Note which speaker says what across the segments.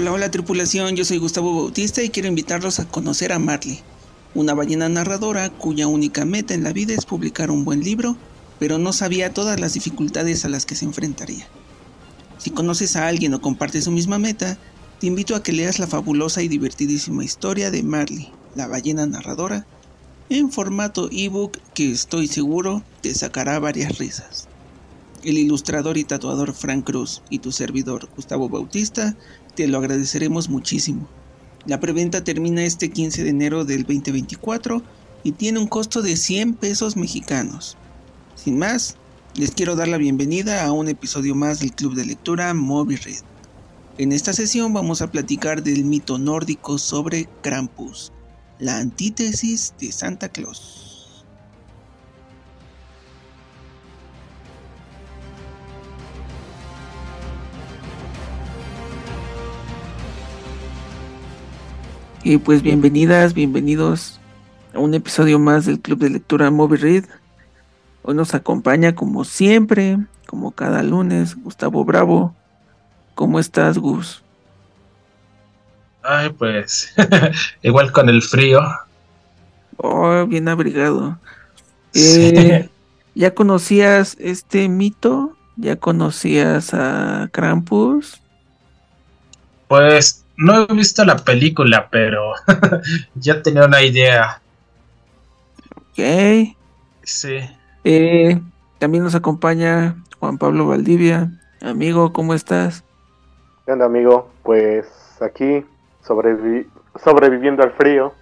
Speaker 1: Hola, hola tripulación, yo soy Gustavo Bautista y quiero invitarlos a conocer a Marley, una ballena narradora cuya única meta en la vida es publicar un buen libro, pero no sabía todas las dificultades a las que se enfrentaría. Si conoces a alguien o compartes su misma meta, te invito a que leas la fabulosa y divertidísima historia de Marley, la ballena narradora, en formato ebook que estoy seguro te sacará varias risas. El ilustrador y tatuador Frank Cruz y tu servidor Gustavo Bautista te lo agradeceremos muchísimo. La preventa termina este 15 de enero del 2024 y tiene un costo de 100 pesos mexicanos. Sin más, les quiero dar la bienvenida a un episodio más del Club de Lectura Moby Red. En esta sesión vamos a platicar del mito nórdico sobre Krampus, la antítesis de Santa Claus. Y pues bienvenidas, bienvenidos a un episodio más del Club de Lectura Moby Read. Hoy nos acompaña como siempre, como cada lunes, Gustavo Bravo. ¿Cómo estás, Gus?
Speaker 2: Ay, pues igual con el frío.
Speaker 1: Oh, bien abrigado. Eh, ¿Ya conocías este mito? ¿Ya conocías a Krampus?
Speaker 2: Pues no he visto la película, pero ya tenía una idea.
Speaker 1: Ok.
Speaker 2: Sí.
Speaker 1: Eh, también nos acompaña Juan Pablo Valdivia. Amigo, ¿cómo estás?
Speaker 3: ¿Qué onda, amigo? Pues aquí sobreviviendo al frío.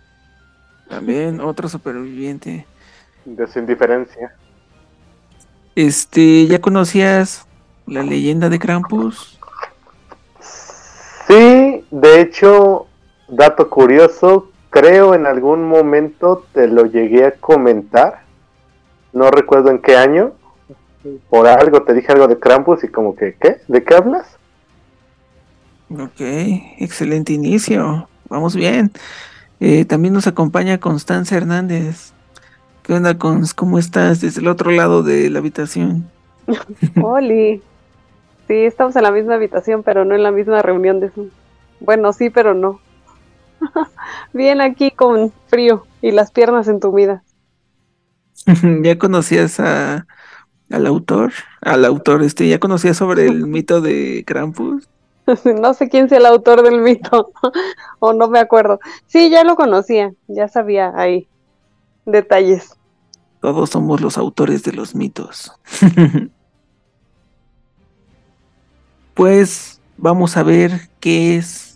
Speaker 1: También otro superviviente.
Speaker 3: De su indiferencia.
Speaker 1: Este, ¿ya conocías la leyenda de Krampus?
Speaker 3: De hecho, dato curioso, creo en algún momento te lo llegué a comentar. No recuerdo en qué año. Por algo te dije algo de Krampus y como que, ¿qué? ¿De qué hablas?
Speaker 1: Ok, excelente inicio. Vamos bien. Eh, también nos acompaña Constanza Hernández. ¿Qué onda, Cons? ¿Cómo estás desde el otro lado de la habitación?
Speaker 4: Oli. Sí, estamos en la misma habitación, pero no en la misma reunión de Zoom. Bueno, sí, pero no. Bien aquí con frío y las piernas entumidas.
Speaker 1: ¿Ya conocías a, al autor? Al autor, este, ¿ya conocías sobre el mito de Krampus?
Speaker 4: no sé quién sea el autor del mito, o no me acuerdo. Sí, ya lo conocía, ya sabía ahí detalles.
Speaker 1: Todos somos los autores de los mitos. pues vamos a ver qué es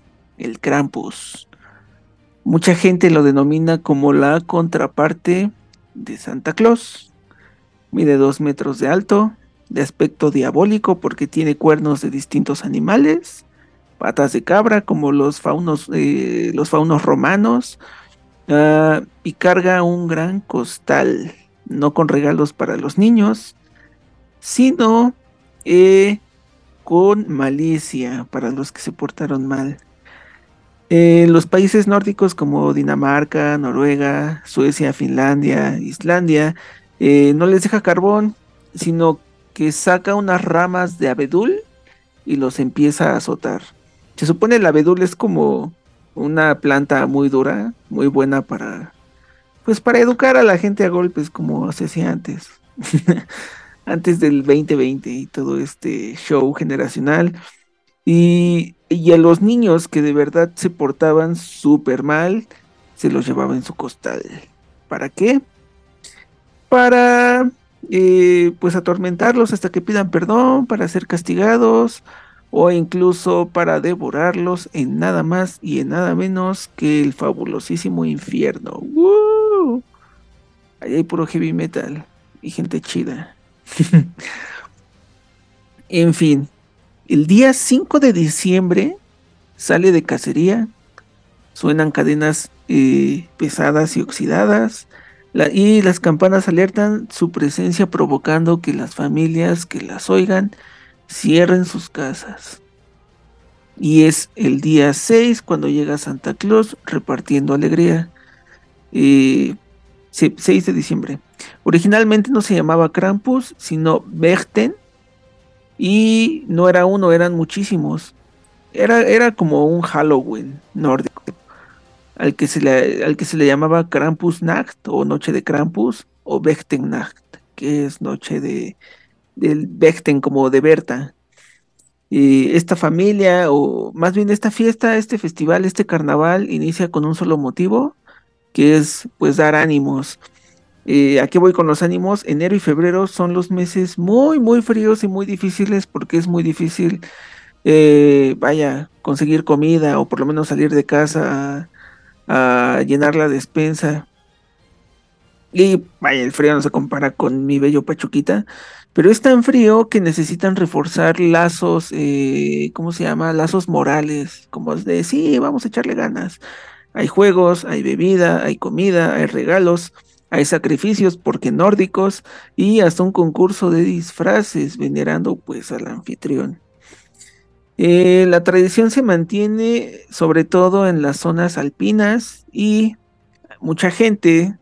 Speaker 1: el Krampus. Mucha gente lo denomina como la contraparte de Santa Claus. Mide dos metros de alto, de aspecto diabólico porque tiene cuernos de distintos animales, patas de cabra como los faunos, eh, los faunos romanos, uh, y carga un gran costal, no con regalos para los niños, sino eh, con malicia para los que se portaron mal. En los países nórdicos como Dinamarca, Noruega, Suecia, Finlandia, Islandia, eh, no les deja carbón, sino que saca unas ramas de abedul y los empieza a azotar. Se supone el abedul es como una planta muy dura, muy buena para, pues para educar a la gente a golpes como se hacía antes, antes del 2020 y todo este show generacional. Y, y a los niños que de verdad se portaban súper mal, se los llevaba en su costal. ¿Para qué? Para eh, pues atormentarlos hasta que pidan perdón, para ser castigados o incluso para devorarlos en nada más y en nada menos que el fabulosísimo infierno. ¡Woo! Ahí hay puro heavy metal y gente chida. en fin, el día 5 de diciembre sale de cacería, suenan cadenas eh, pesadas y oxidadas, y las campanas alertan su presencia provocando que las familias que las oigan cierren sus casas. Y es el día 6 cuando llega Santa Claus repartiendo alegría. Eh, 6 de diciembre. Originalmente no se llamaba Krampus, sino Berten, y no era uno, eran muchísimos. era, era como un Halloween nórdico, al que, se le, al que se le llamaba Krampusnacht o Noche de Krampus o Nacht que es noche de del Bechten como de Berta. Y esta familia, o más bien esta fiesta, este festival, este carnaval, inicia con un solo motivo, que es pues dar ánimos. Eh, aquí voy con los ánimos. Enero y febrero son los meses muy, muy fríos y muy difíciles porque es muy difícil, eh, vaya, conseguir comida o por lo menos salir de casa a llenar la despensa. Y vaya, el frío no se compara con mi bello Pachuquita, pero es tan frío que necesitan reforzar lazos, eh, ¿cómo se llama? Lazos morales, como de, sí, vamos a echarle ganas. Hay juegos, hay bebida, hay comida, hay regalos, hay sacrificios porque nórdicos y hasta un concurso de disfraces venerando pues al anfitrión. Eh, la tradición se mantiene sobre todo en las zonas alpinas y mucha gente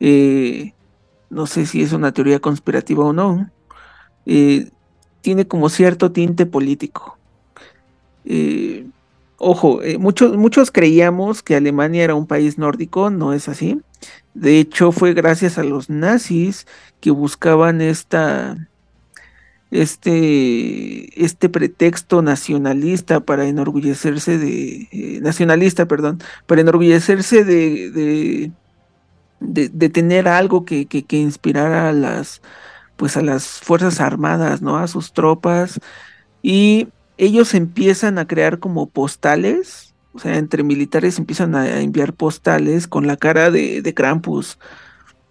Speaker 1: eh, no sé si es una teoría conspirativa o no, eh, tiene como cierto tinte político. Eh, ojo, muchos, muchos creíamos que Alemania era un país nórdico, no es así. De hecho, fue gracias a los nazis que buscaban esta, este, este pretexto nacionalista para enorgullecerse de, nacionalista, perdón, para enorgullecerse de de, tener algo que, que, inspirara a las, pues a las Fuerzas Armadas, ¿no? A sus tropas. Y ellos empiezan a crear como postales, o sea, entre militares empiezan a enviar postales con la cara de, Krampus,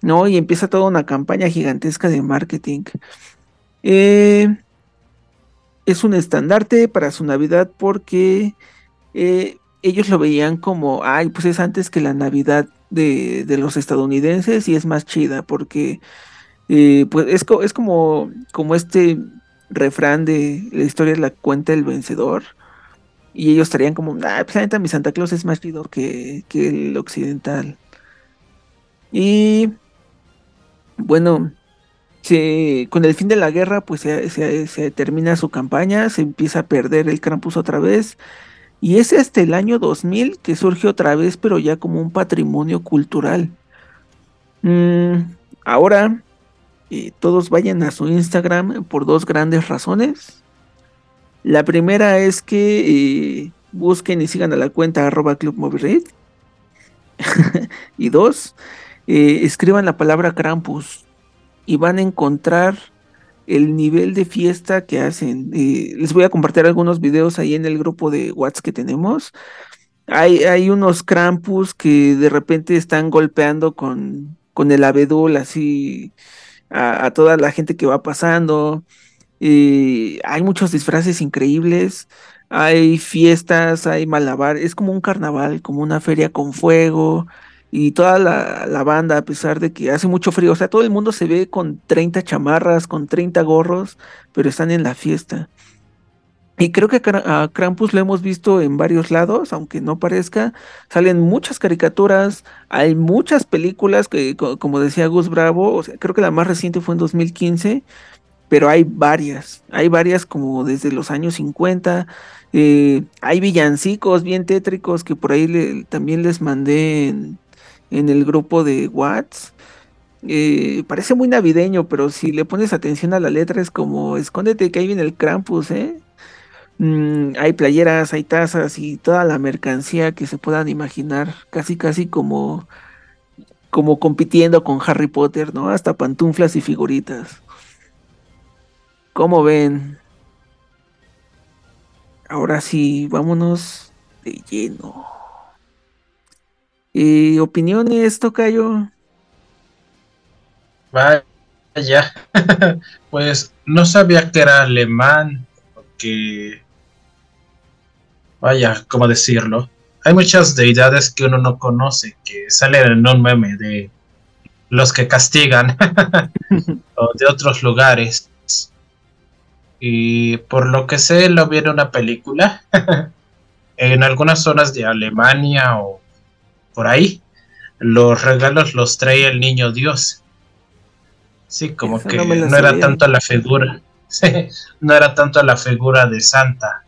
Speaker 1: ¿no? Y empieza toda una campaña gigantesca de marketing. Eh, es un estandarte para su Navidad porque eh, ellos lo veían como, ay, pues es antes que la Navidad de, de los estadounidenses y es más chida porque eh, pues es, es como, como este refrán de la historia la cuenta del vencedor y ellos estarían como, ah, pues mi Santa Claus es más chido que, que el occidental. Y bueno, con el fin de la guerra, pues se, termina su campaña, se empieza a perder el Krampus otra vez, y es hasta el año 2000 que surge otra vez, pero ya como un patrimonio cultural. Mm, ahora, eh, todos vayan a su Instagram por dos grandes razones. La primera es que eh, busquen y sigan a la cuenta arroba y dos, eh, escriban la palabra Krampus y van a encontrar el nivel de fiesta que hacen. les voy a compartir algunos videos ahí en el grupo de WhatsApp que tenemos. Hay, hay unos Krampus que de repente están golpeando con, con el abedul así a, toda la gente que va pasando. Hay muchos disfraces increíbles. Hay fiestas, hay malabar. Es como un carnaval, como una feria con fuego y toda la, banda, a pesar de que hace mucho frío, o sea, todo el mundo se ve con 30 chamarras, con 30 gorros, pero están en la fiesta. Y creo que a Krampus lo hemos visto en varios lados, aunque no parezca. Salen muchas caricaturas, hay muchas películas que, como decía Gus Bravo, o sea, creo que la más reciente fue en 2015, pero hay varias, hay varias como desde los años 50. Eh, hay villancicos bien tétricos que por ahí también les mandé en, el grupo de Watts. Eh, parece muy navideño, pero si le pones atención a la letra es como, escóndete que ahí viene el Krampus, ¿eh? Mm, hay playeras, hay tazas y toda la mercancía que se puedan imaginar, casi casi como, como compitiendo con Harry Potter, ¿no? Hasta pantuflas y figuritas. ¿Cómo ven? Ahora sí, vámonos de lleno. ¿Y opiniones, Tocayo?
Speaker 2: Vaya, pues no sabía que era alemán, porque, vaya, ¿cómo decirlo? Hay muchas deidades que uno no conoce, que salen en un meme de los que castigan, o de otros lugares. Y por lo que sé, lo vi en una película, en algunas zonas de Alemania o por ahí, los regalos los trae el niño Dios. Sí, como que no, era tanto la figura, no era tanto la figura de Santa.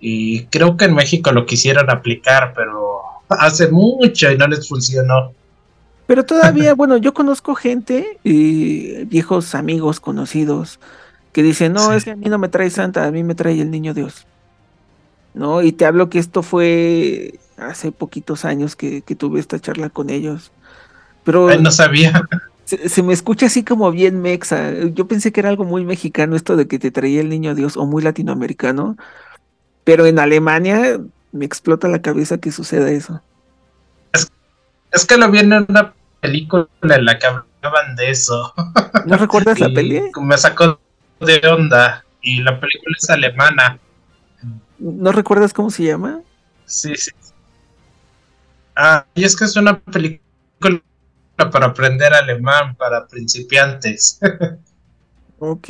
Speaker 2: Y creo que en México lo quisieron aplicar, pero hace mucho y no les funcionó.
Speaker 1: Pero todavía, bueno, yo conozco gente, y viejos amigos conocidos, que dicen, no, es que a mí no me trae Santa, a mí me trae el niño Dios. ¿No? Y te hablo que esto fue hace poquitos años que, tuve esta charla con ellos. Pero
Speaker 2: no sabía.
Speaker 1: Se, me escucha así como bien mexa. Yo pensé que era algo muy mexicano esto de que te traía el niño Dios o muy latinoamericano. Pero en Alemania me explota la cabeza que suceda eso.
Speaker 2: Es, que lo vi en una película en la que hablaban de eso.
Speaker 1: ¿No recuerdas la peli?
Speaker 2: Me sacó de onda. Y la película es alemana.
Speaker 1: ¿No recuerdas cómo se llama?
Speaker 2: Sí, sí. Ah, y es que es una película para aprender alemán para principiantes.
Speaker 1: ok.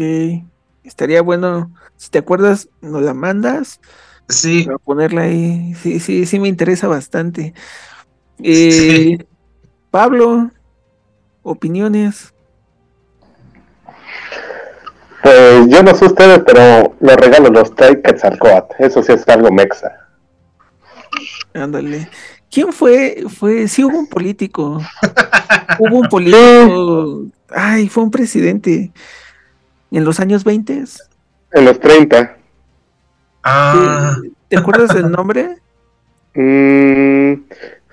Speaker 1: Estaría bueno. Si te acuerdas, nos la mandas.
Speaker 2: Sí.
Speaker 1: Para ponerla ahí. Sí, sí, sí me interesa bastante. Eh, Pablo, opiniones.
Speaker 3: Pues yo no sé ustedes, pero los regalos los trae Quetzalcoatl. Eso sí es algo mexa.
Speaker 1: Ándale. ¿Quién fue? Fue, sí hubo un político. hubo un político. Ay, fue un presidente. ¿En los años 20?
Speaker 3: En los 30.
Speaker 2: Ah.
Speaker 1: ¿Te acuerdas del nombre?
Speaker 3: Mm,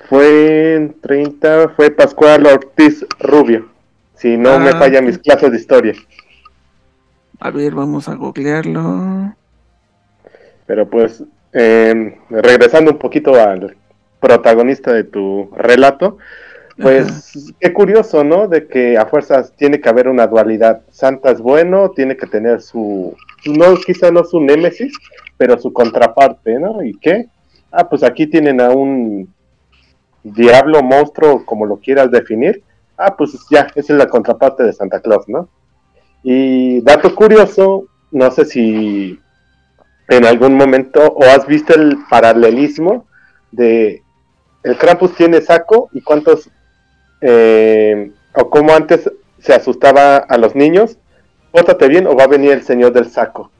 Speaker 3: fue en 30, fue Pascual Ortiz Rubio. Si no me ah, falla mis clases de historia.
Speaker 1: A ver, vamos a googlearlo.
Speaker 3: Pero pues, em, regresando un poquito al protagonista de tu relato, pues qué curioso, ¿no? De que a fuerzas tiene que haber una dualidad. Santa es bueno, tiene que tener su, no, quizá no su némesis, pero su contraparte, ¿no? ¿Y qué? Ah, pues aquí tienen a un diablo, monstruo, como lo quieras definir. Ah, pues ya, esa es la contraparte de Santa Claus, ¿no? Y dato curioso, no sé si en algún momento o has visto el paralelismo de el Krampus tiene saco y cuántos, eh, o cómo antes se asustaba a los niños, pórtate bien o va a venir el señor del saco.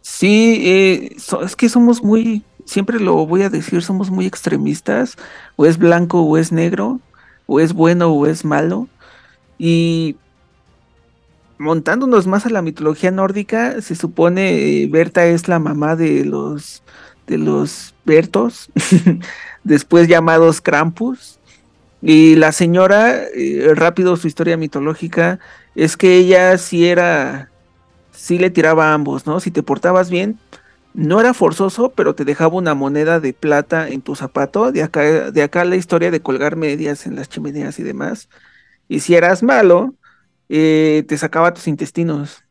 Speaker 1: Sí, eh, es que somos muy, siempre lo voy a decir, somos muy extremistas, o es blanco o es negro, o es bueno o es malo, y montándonos más a la mitología nórdica, se supone eh, Berta es la mamá de los de los Bertos, después llamados Krampus. Y la señora, eh, rápido su historia mitológica, es que ella sí era, sí le tiraba a ambos, ¿no? Si te portabas bien, no era forzoso, pero te dejaba una moneda de plata en tu zapato. De acá, de acá la historia de colgar medias en las chimeneas y demás. Y si eras malo, eh, te sacaba tus intestinos.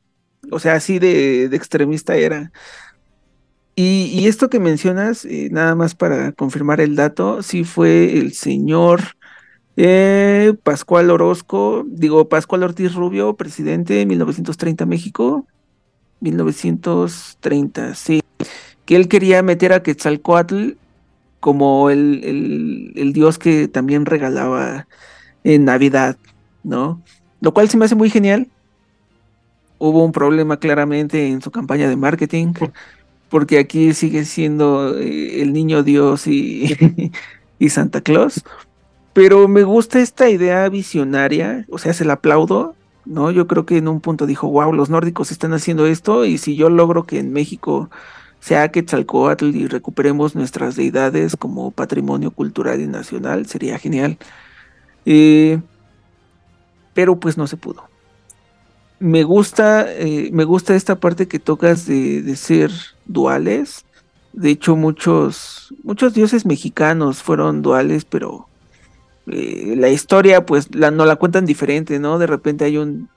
Speaker 1: O sea, así de, extremista era. Y, esto que mencionas, eh, nada más para confirmar el dato, sí fue el señor eh, Pascual Orozco, digo, Pascual Ortiz Rubio, presidente de 1930 México, 1930, sí, que él quería meter a Quetzalcoatl como el dios que también regalaba en Navidad, ¿no? Lo cual se me hace muy genial. Hubo un problema claramente en su campaña de marketing porque aquí sigue siendo eh, el niño Dios y, y Santa Claus. Pero me gusta esta idea visionaria, o sea, se la aplaudo, ¿no? Yo creo que en un punto dijo, wow, los nórdicos están haciendo esto y si yo logro que en México sea Quetzalcoatl y recuperemos nuestras deidades como patrimonio cultural y nacional, sería genial. Eh, pero pues no se pudo me gusta, eh, me gusta esta parte que tocas de, ser duales. De hecho, muchos, muchos dioses mexicanos fueron duales, pero eh, la historia, pues, la, no la cuentan diferente, ¿no? De repente hay un,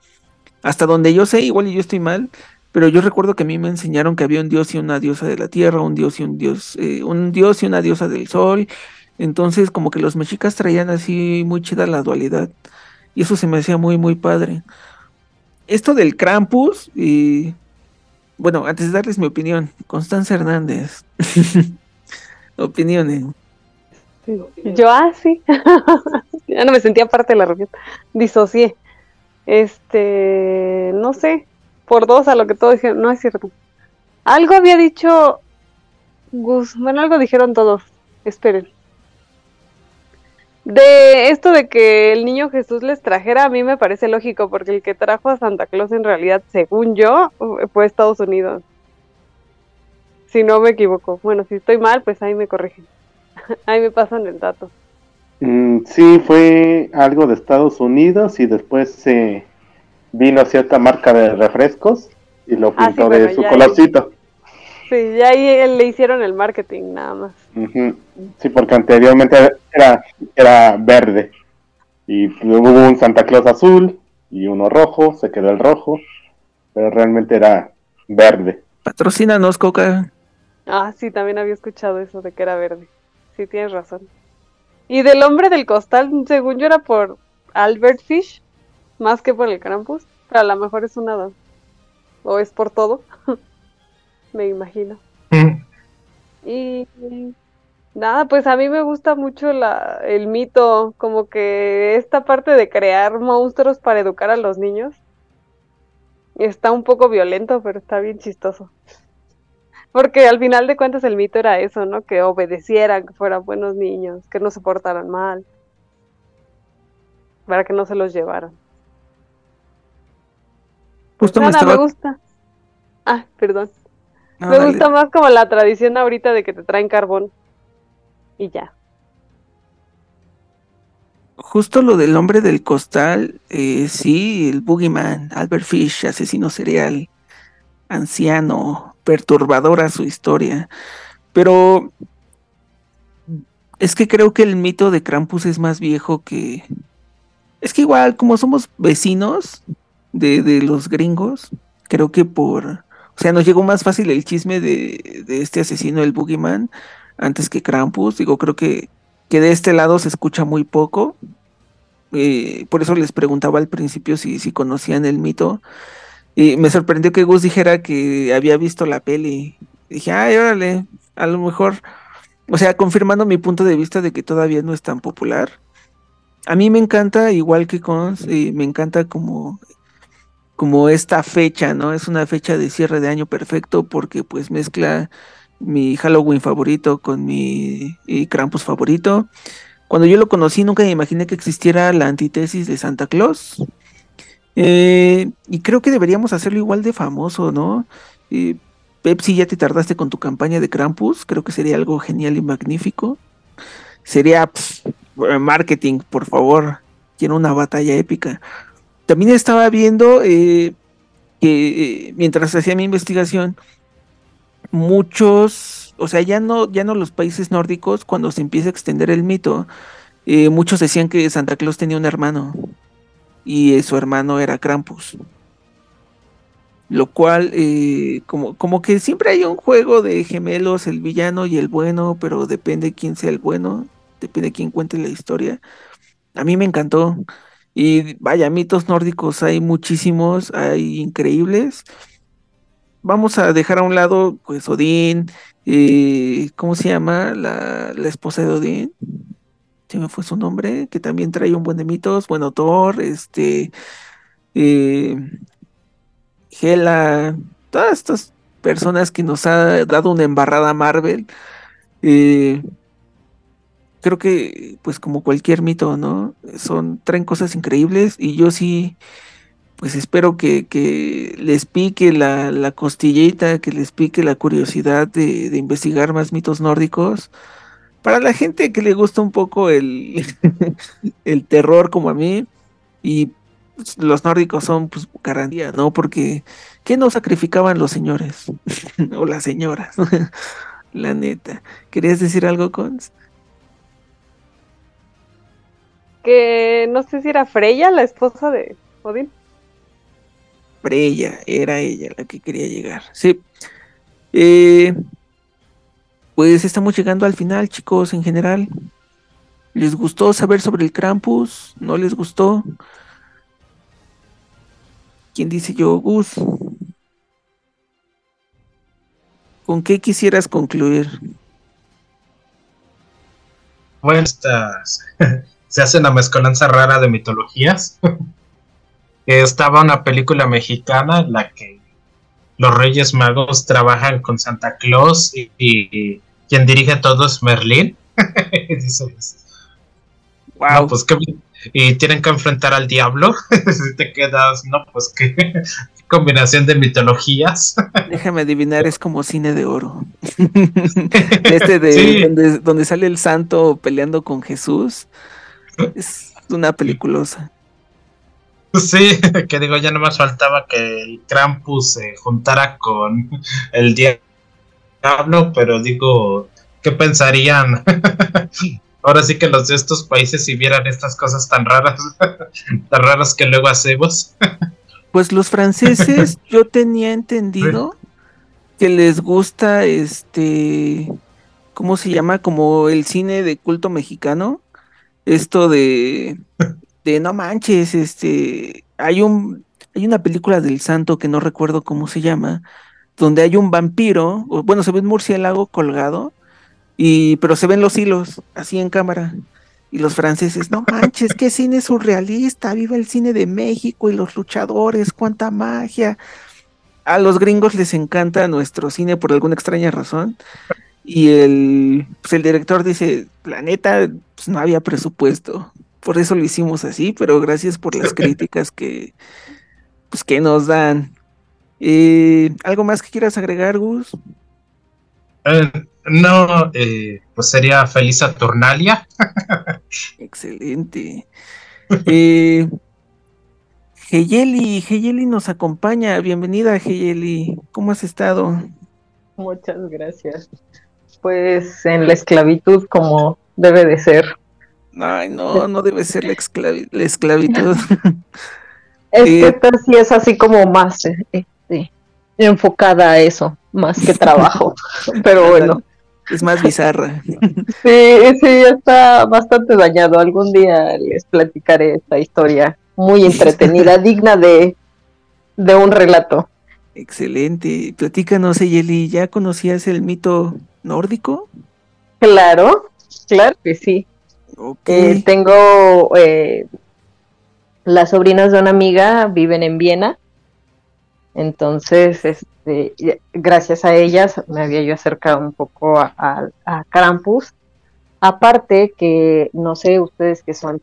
Speaker 1: hasta donde yo sé, igual y yo estoy mal, pero yo recuerdo que a mí me enseñaron que había un dios y una diosa de la tierra, un dios y un dios, eh, un dios y una diosa del sol. Entonces, como que los mexicas traían así muy chida la dualidad. Y eso se me hacía muy, muy padre esto del Krampus y bueno, antes de darles mi opinión, Constanza Hernández. Opiniones.
Speaker 4: Yo así. Ah, ya no me sentía parte de la reunión. Disocié. Este, no sé, por dos a lo que todos dijeron, no es cierto. Algo había dicho Gus. Bueno, algo dijeron todos. Esperen. De esto de que el niño Jesús les trajera, a mí me parece lógico, porque el que trajo a Santa Claus en realidad, según yo, fue Estados Unidos. Si no me equivoco. Bueno, si estoy mal, pues ahí me corrigen. ahí me pasan el dato.
Speaker 3: Mm, sí, fue algo de Estados Unidos y después se vino cierta marca de refrescos y lo
Speaker 4: Ah, sí,
Speaker 3: pintó
Speaker 4: bueno,
Speaker 3: de su colorcito.
Speaker 4: Sí, ya ahí le hicieron el marketing, nada más.
Speaker 3: Sí, porque anteriormente era, era verde. Y luego hubo un Santa Claus azul y uno rojo, se quedó el rojo, pero realmente era verde.
Speaker 1: Patrocínanos, Coca.
Speaker 4: Ah, sí, también había escuchado eso de que era verde. Sí, tienes razón. Y del hombre del costal, según yo era por Albert Fish, más que por el Krampus, pero a lo mejor es una dos. O es por todo. Me imagino.
Speaker 2: Mm.
Speaker 4: Y nada, pues a mí me gusta mucho la, el mito, como que esta parte de crear monstruos para educar a los niños. Está un poco violento, pero está bien chistoso. Porque al final de cuentas el mito era eso, ¿no? Que obedecieran, que fueran buenos niños, que no se portaran mal. Para que no se los llevaran.
Speaker 1: Justo me
Speaker 4: Nada,
Speaker 1: estaba.
Speaker 4: me gusta. Ah, perdón. Me
Speaker 1: dale.
Speaker 4: gusta más como la tradición ahorita de que te traen carbón. Y ya.
Speaker 1: Justo lo del hombre del costal, eh, sí, el Boogeyman, Albert Fish, asesino serial, anciano, perturbadora su historia. Pero es que creo que el mito de Krampus es más viejo que... Es que igual, como somos vecinos de, de los gringos, creo que por... O sea, nos llegó más fácil el chisme de, de este asesino, el Boogeyman, antes que Krampus. Digo, creo que que de este lado se escucha muy poco. eh, por eso les preguntaba al principio si, si conocían el mito. Y me sorprendió que Gus dijera que había visto la peli. Dije, ay, órale, a lo mejor, o sea, confirmando mi punto de vista de que todavía no es tan popular. A mí me encanta, igual que con, me encanta como, como esta fecha, ¿no? Es una fecha de cierre de año perfecto porque pues mezcla mi Halloween favorito con mi Krampus favorito. Cuando yo lo conocí nunca me imaginé que existiera la antítesis de Santa Claus. Eh, y creo que deberíamos hacerlo igual de famoso, ¿no? Eh, Pepsi, ya te tardaste con tu campaña de Krampus. Creo que sería algo genial y magnífico. Sería pf, marketing, por favor. Quiero una batalla épica. También estaba viendo eh, que eh, mientras hacía mi investigación, muchos, o sea, ya no, ya no los países nórdicos, cuando se empieza a extender el mito, eh, muchos decían que Santa Claus tenía un hermano y su hermano era Krampus. Lo cual, como, como que siempre hay un juego de gemelos, el villano y el bueno, pero depende quién sea el bueno, depende quién cuente la historia. A mí me encantó. Y vaya, mitos nórdicos hay muchísimos, hay increíbles. Vamos a dejar a un lado, pues, Odín, eh, ¿cómo se llama? La, la esposa de Odín. Se me fue su nombre, que también trae un buen de mitos. Bueno, Thor, este, eh, Hela, todas estas personas que nos ha dado una embarrada Marvel. Eh, creo que, pues como cualquier mito, ¿no? Son, traen cosas increíbles y yo sí, pues espero que, les pique la, costillita, que les pique la curiosidad de, de investigar más mitos nórdicos. Para la gente que le gusta un poco el, el terror como a mí, y pues, los nórdicos son pues garantía, ¿no? Porque ¿qué no sacrificaban los señores? o las señoras, la neta. ¿Querías decir algo, Cons?
Speaker 4: Que no sé si era Freya, la esposa de Odín.
Speaker 1: Freya, era ella la que quería llegar. Sí. Eh, pues estamos llegando al final, chicos, en general. ¿Les gustó saber sobre el Krampus? ¿No les gustó? ¿Quién dice yo, Gus? ¿Con qué quisieras concluir?
Speaker 2: Bueno, estas se hace una mezcolanza rara de mitologías. estaba una película mexicana en la que los Reyes Magos trabajan con Santa Claus y, quien dirige a todos Merlín. wow. pues que y tienen que enfrentar al diablo. si te quedas, no, pues qué, combinación de mitologías.
Speaker 1: Déjame adivinar, es como cine de oro. este de donde, sale el santo peleando con Jesús. Es una peliculosa.
Speaker 2: Sí, que digo, ya no más faltaba que el Krampus se juntara con el diablo, pero digo, ¿qué pensarían? Ahora sí que los de estos países si vieran estas cosas tan raras, tan raras que luego hacemos.
Speaker 1: Pues los franceses, yo tenía entendido que les gusta este, ¿cómo se llama? Como el cine de culto mexicano. Esto de, de no manches, este, hay un, hay una película del santo que no recuerdo cómo se llama, donde hay un vampiro, bueno, se ve un murciélago colgado, y, pero se ven los hilos así en cámara. Y los franceses, no manches, qué cine surrealista, viva el cine de México y los luchadores, cuánta magia. A los gringos les encanta nuestro cine por alguna extraña razón. Y el, pues el director dice, la neta, pues no había presupuesto. Por eso lo hicimos así, pero gracias por las críticas que, pues, que nos dan. Eh, ¿Algo más que quieras agregar, Gus?
Speaker 2: Eh, no, eh, pues sería Feliz Saturnalia.
Speaker 1: Excelente. Eh, Heyeli, Heyeli nos acompaña. Bienvenida, Heyeli. ¿Cómo has estado?
Speaker 5: Muchas gracias. Pues en la esclavitud como debe de ser.
Speaker 1: Ay, no, no debe ser la, esclavitud.
Speaker 5: es que eh, sí es así como más este, enfocada a eso, más que trabajo. Pero bueno.
Speaker 1: Es más bizarra.
Speaker 5: Sí, sí, está bastante dañado. Algún día les platicaré esta historia muy entretenida, digna de, de un relato.
Speaker 1: Excelente. Platícanos, Eyeli, ¿ya conocías el mito nórdico?
Speaker 5: Claro, claro que sí. Eh, tengo eh, las sobrinas de una amiga, viven en Viena. Entonces, este, gracias a ellas me había yo acercado un poco a, Krampus. Aparte que, no sé, ustedes que son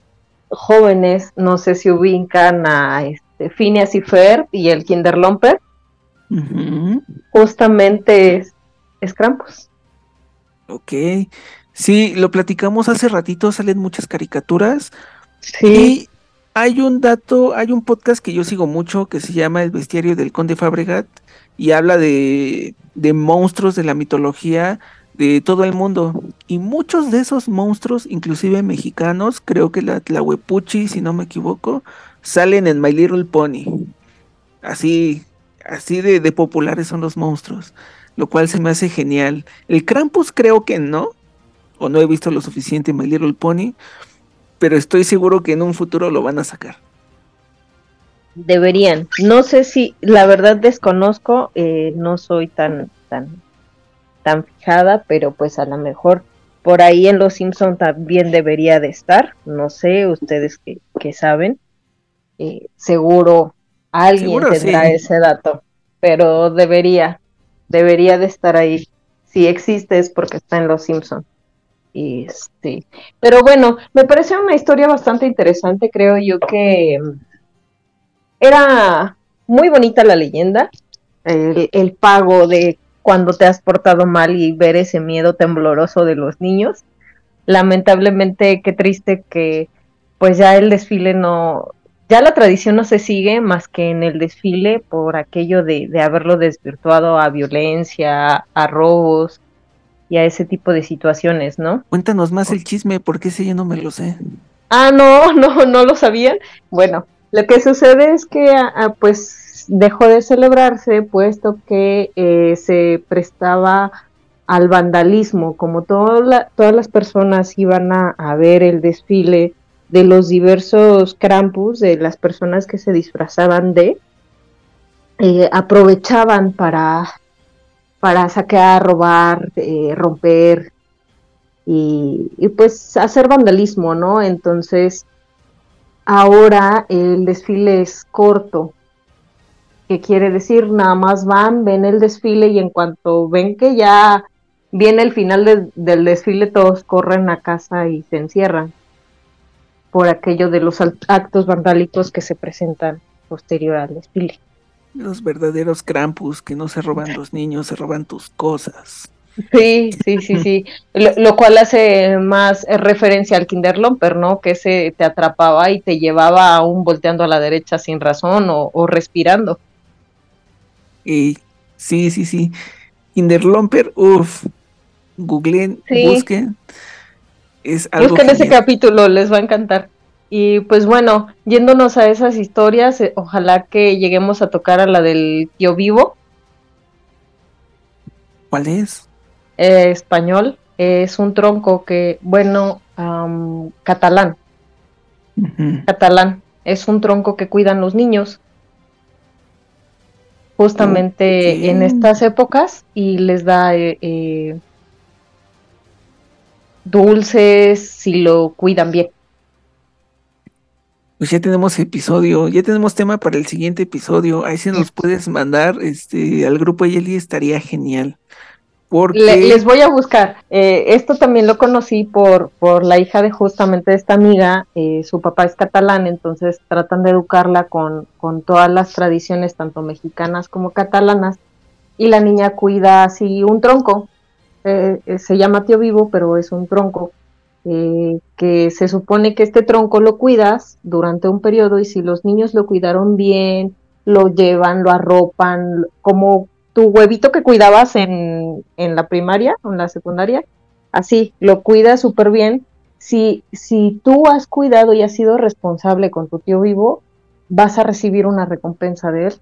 Speaker 5: jóvenes, no sé si ubican a este, Phineas y Ferb y el Justamente es, Krampus.
Speaker 1: Ok. Sí, lo platicamos hace ratito, salen muchas caricaturas.
Speaker 5: Sí.
Speaker 1: Hay un dato, hay un podcast que yo sigo mucho que se llama El Bestiario del Conde Fabregat y habla de, de monstruos de la mitología de todo el mundo. Y muchos de esos monstruos, inclusive mexicanos, creo que la Tlahuepuchi, si no me equivoco, salen en My Little Pony. Así, así de, populares son los monstruos, lo cual se me hace genial. El Krampus creo que no, o no he visto lo suficiente en My Little Pony, pero estoy seguro que en un futuro lo van a sacar.
Speaker 5: Deberían. No sé si, la verdad desconozco, eh, no soy tan, tan, tan fijada, pero pues a lo mejor por ahí en Los Simpson también debería de estar. No sé, ustedes que, que saben. Eh, seguro alguien tendrá ese dato, pero debería, debería de estar ahí. Si existe es porque está en Los Simpson. Este, pero bueno, me parece una historia bastante interesante, creo yo que mm, era muy bonita la leyenda, el, pago de cuando te has portado mal y ver ese miedo tembloroso de los niños. Lamentablemente, qué triste que pues ya el desfile no, ya la tradición no se sigue más que en el desfile por aquello de, de haberlo desvirtuado a violencia, a robos, y a ese tipo de situaciones, ¿no?
Speaker 1: Cuéntanos más el chisme, porque ese yo no me lo sé.
Speaker 5: Ah, no, no, no lo sabían. Bueno, lo que sucede es que ah, ah, pues dejó de celebrarse puesto que eh, se prestaba al vandalismo, como todas las personas iban a, ver el desfile de los diversos Krampus, de las personas que se disfrazaban de, eh, aprovechaban para para saquear, robar, eh, romper y, pues hacer vandalismo, ¿no? Entonces, ahora el desfile es corto ¿Qué quiere decir? Nada más van, ven el desfile y en cuanto ven que ya viene el final del desfile, todos corren a casa y se encierran por aquello de los actos vandálicos que se presentan posterior al desfile.
Speaker 1: Los verdaderos Krampus que no se roban los niños, se roban tus cosas.
Speaker 5: Sí, sí, sí, sí. Lo, cual hace más referencia al Kinderlomper, ¿no? Que se te atrapaba y te llevaba aún volteando a la derecha sin razón o, respirando.
Speaker 1: Y sí, sí, sí. Kinderlomper, uff. Googleen, busquen.
Speaker 5: Es algo busquen ese capítulo, les va a encantar. Y pues bueno, yéndonos a esas historias, eh, ojalá que lleguemos a tocar a la del tío vivo.
Speaker 1: ¿Cuál es?
Speaker 5: Eh, español. Es un tronco que, bueno, catalán. Catalán. Es un tronco que cuidan los niños. Justamente en estas épocas y les da eh, dulces si lo cuidan bien.
Speaker 1: Pues ya tenemos episodio, ya tenemos tema para el siguiente episodio. Ahí si nos puedes mandar este al grupo Yeli estaría genial. Porque...
Speaker 5: les voy a buscar. Eh, esto también lo conocí por, por la hija de justamente esta amiga. Eh, su papá es catalán, entonces tratan de educarla con, con todas las tradiciones, tanto mexicanas como catalanas. Y la niña cuida así un tronco. Se llama tío vivo, pero es un tronco eh, que se supone que este tronco lo cuidas durante un periodo y si los niños lo cuidaron bien, lo llevan, lo arropan, como tu huevito que cuidabas en, en la primaria o en la secundaria, así, lo cuidas súper bien. Si, si tú has cuidado y has sido responsable con tu tío vivo, vas a recibir una recompensa de él.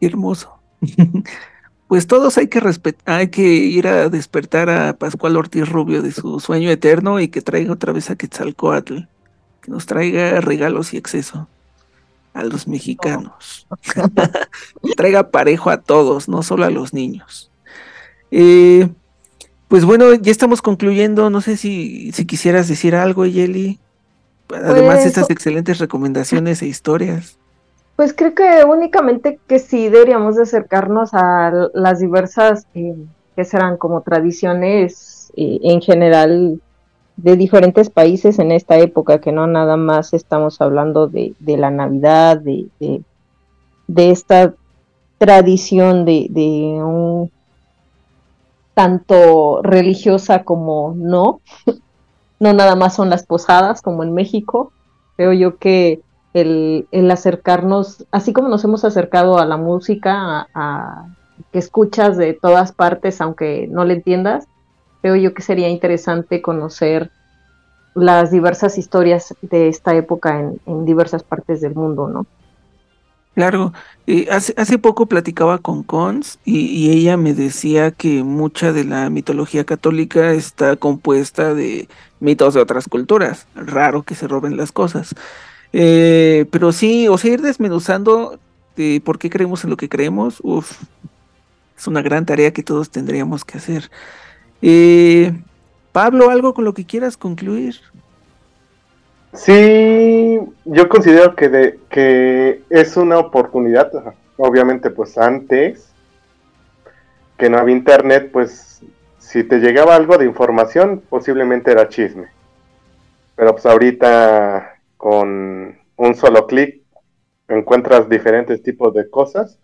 Speaker 1: Hermoso. pues todos hay que respetar, hay que ir a despertar a Pascual Ortiz Rubio de su sueño eterno y que traiga otra vez a Quetzalcoatl, que nos traiga regalos y exceso a los mexicanos. traiga parejo a todos, no solo a los niños. Eh, pues bueno, ya estamos concluyendo. No sé si, si quisieras decir algo, Yeli. Además de pues, estas excelentes recomendaciones e historias.
Speaker 5: Pues creo que únicamente que sí deberíamos de acercarnos a las diversas, eh, que serán como tradiciones eh, en general de diferentes países en esta época, que no nada más estamos hablando de, la Navidad, de, de, esta tradición de, de un tanto religiosa como no, no nada más son las posadas como en México, creo yo que el, acercarnos, así como nos hemos acercado a la música, a, que escuchas de todas partes, aunque no le entiendas, creo yo que sería interesante conocer las diversas historias de esta época en, diversas partes del mundo, ¿no?
Speaker 1: Claro, eh, hace, hace poco platicaba con Cons y, y, ella me decía que mucha de la mitología católica está compuesta de mitos de otras culturas. Raro que se roben las cosas. Eh, pero sí, o sea, ir desmenuzando de por qué creemos en lo que creemos, uf, es una gran tarea que todos tendríamos que hacer. Eh, Pablo, ¿algo con lo que quieras concluir?
Speaker 3: Sí, yo considero que, de, que es una oportunidad, obviamente pues antes que no había internet, pues si te llegaba algo de información, posiblemente era chisme. Pero pues ahorita con un solo clic encuentras diferentes tipos de cosas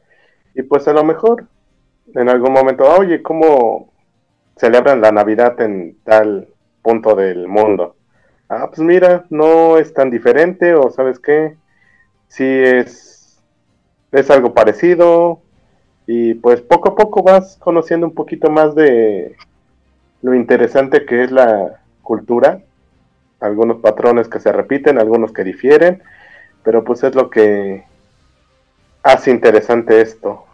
Speaker 3: y pues a lo mejor en algún momento, oye, ¿cómo celebran la Navidad en tal punto del mundo? Ah, pues mira, no es tan diferente o sabes qué, sí es, es algo parecido y pues poco a poco vas conociendo un poquito más de lo interesante que es la cultura algunos patrones que se repiten, algunos que difieren, pero pues es lo que hace interesante esto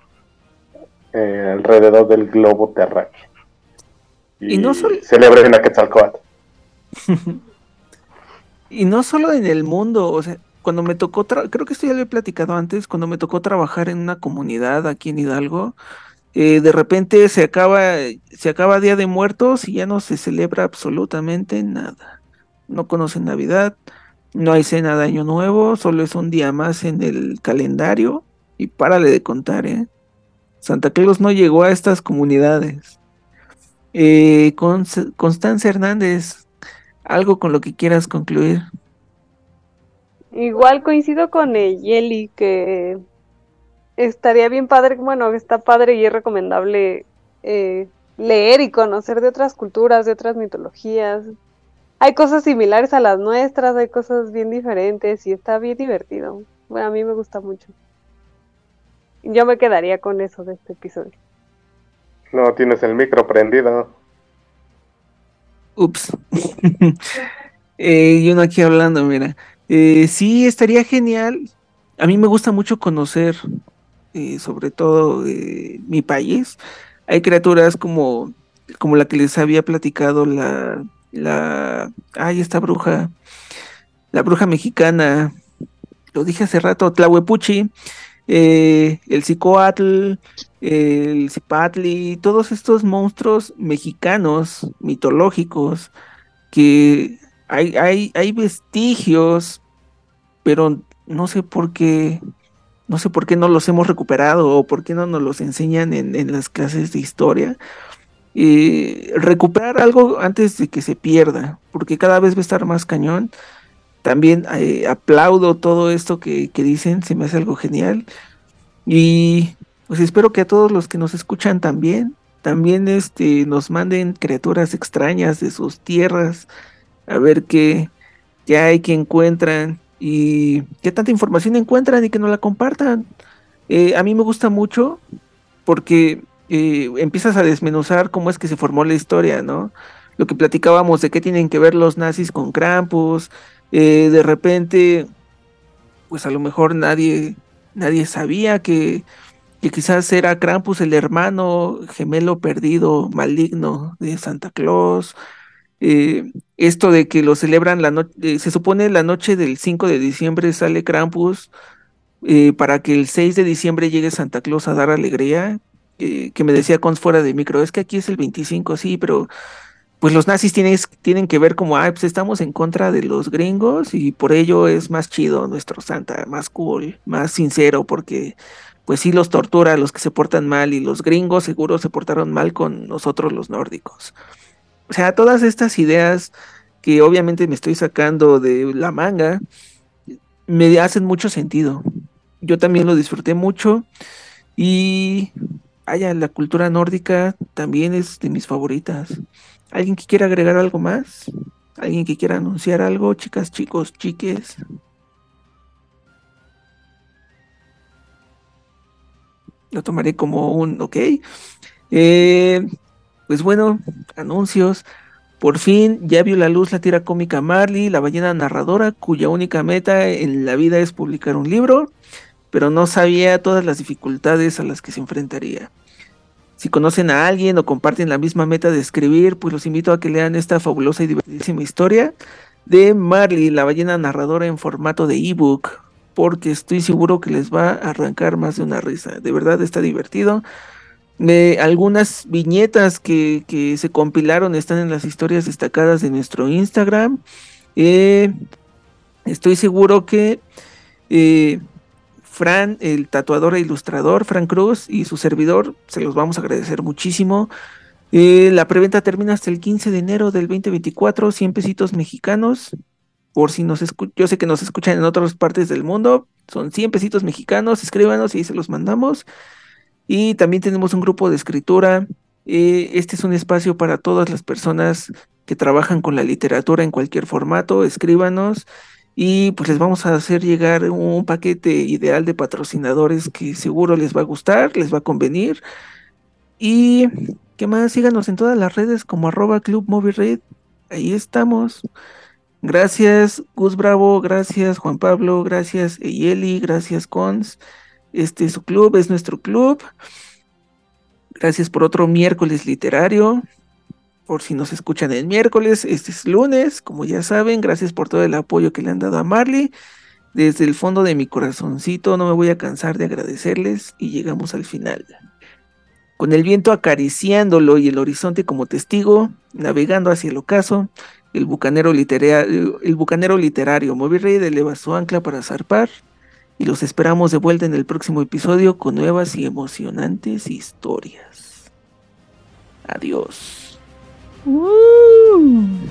Speaker 3: eh, alrededor del globo terráqueo. Y, no solo... celebren a Quetzalcoatl.
Speaker 1: y no solo en el mundo, o sea, cuando me tocó, creo que esto ya lo he platicado antes, cuando me tocó trabajar en una comunidad aquí en Hidalgo, eh, de repente se acaba, se acaba Día de Muertos y ya no se celebra absolutamente nada no conocen Navidad, No hay cena de Año Nuevo, solo es un día más en el calendario y párale de contar, ¿eh? Santa Claus no llegó a estas comunidades. Eh, Constanza Hernández, algo con lo que quieras concluir.
Speaker 4: Igual coincido con Yeli que estaría bien padre, bueno, está padre y es recomendable eh, leer y conocer de otras culturas, de otras mitologías. Hay cosas similares a las nuestras, hay cosas bien diferentes y está bien divertido. Bueno, a mí me gusta mucho. Yo me quedaría con eso de este episodio.
Speaker 3: No, tienes el micro prendido.
Speaker 1: Ups. eh, y uno aquí hablando, mira. Eh, sí, estaría genial. A mí me gusta mucho conocer, eh, sobre todo eh, mi país. Hay criaturas como, como la que les había platicado la, la, ay, esta bruja, la bruja mexicana, lo dije hace rato, Tlahuepuchi, eh, el Cicoatl, el Cipatli, todos estos monstruos mexicanos, mitológicos, que hay, hay, hay vestigios, pero no sé por qué, no sé por qué no los hemos recuperado o por qué no nos los enseñan en, en las clases de historia. Recuperar algo antes de que se pierda, porque cada vez va a estar más cañón también eh, aplaudo todo esto que, que, dicen, se me hace algo genial. Y pues espero que a todos los que nos escuchan también, también este, nos manden criaturas extrañas de sus tierras, a ver qué, qué hay, que encuentran y qué tanta información encuentran y que nos la compartan. Eh, a mí me gusta mucho porque empiezas a desmenuzar cómo es que se formó la historia, ¿no? Lo que platicábamos de qué tienen que ver los nazis con Krampus, eh, de repente, pues a lo mejor nadie, nadie sabía que, que quizás era Krampus el hermano gemelo perdido, maligno de Santa Claus. Eh, esto de que lo celebran la noche, eh, se supone la noche del 5 de diciembre sale Krampus para que el 6 de diciembre llegue Santa Claus a dar alegría, que me decía con fuera de micro, es que aquí es el 25, sí, pero pues los nazis tienen, tienen que ver como, ah, pues estamos en contra de los gringos y por ello es más chido nuestro Santa, más cool, más sincero, porque pues sí los tortura a los que se portan mal y los gringos seguro se portaron mal con nosotros los nórdicos. O sea, todas estas ideas que obviamente me estoy sacando de la manga, me hacen mucho sentido. Yo también lo disfruté mucho y, vaya, la cultura nórdica también es de mis favoritas. ¿Alguien que quiera agregar algo más? ¿Alguien que quiera anunciar algo, chicas, chicos, chiques? Lo tomaré como un ok. Eh, pues bueno, anuncios. Por fin ya vio la luz la tira cómica Marley, la ballena narradora, cuya única meta en la vida es publicar un libro, pero no sabía todas las dificultades a las que se enfrentaría. Si conocen a alguien o comparten la misma meta de escribir, pues los invito a que lean esta fabulosa y divertidísima historia de Marley, la ballena narradora en formato de ebook, porque estoy seguro que les va a arrancar más de una risa. De verdad está divertido. algunas viñetas que, que, se compilaron están en las historias destacadas de nuestro Instagram. Eh, estoy seguro que eh, Fran, el tatuador e ilustrador, Fran Cruz y su servidor, se los vamos a agradecer muchísimo. Eh, la preventa termina hasta el 15 de enero del 2024, 100 pesitos mexicanos. Por si nos escuchan, yo sé que nos escuchan en otras partes del mundo, son 100 pesitos mexicanos, escríbanos y se los mandamos. Y también tenemos un grupo de escritura. Eh, este es un espacio para todas las personas que trabajan con la literatura en cualquier formato. Escríbanos y pues les vamos a hacer llegar un paquete ideal de patrocinadores que seguro les va a gustar, les va a convenir. Y qué más, síganos en todas las redes como arroba Club Red. Ahí estamos. Gracias, Gus Bravo, gracias, Juan Pablo, gracias, Eyeli, gracias, Cons. Este es su club, es nuestro club. Gracias por otro miércoles literario por si nos escuchan el miércoles, este es lunes, como ya saben, gracias por todo el apoyo que le han dado a Marley. Desde el fondo de mi corazoncito no me voy a cansar de agradecerles y llegamos al final. Con el viento acariciándolo y el horizonte como testigo, navegando hacia el ocaso, el bucanero literario, el bucanero literario. Eleva su ancla para zarpar y los esperamos de vuelta en el próximo episodio con nuevas y emocionantes historias. Adiós.
Speaker 5: Uh.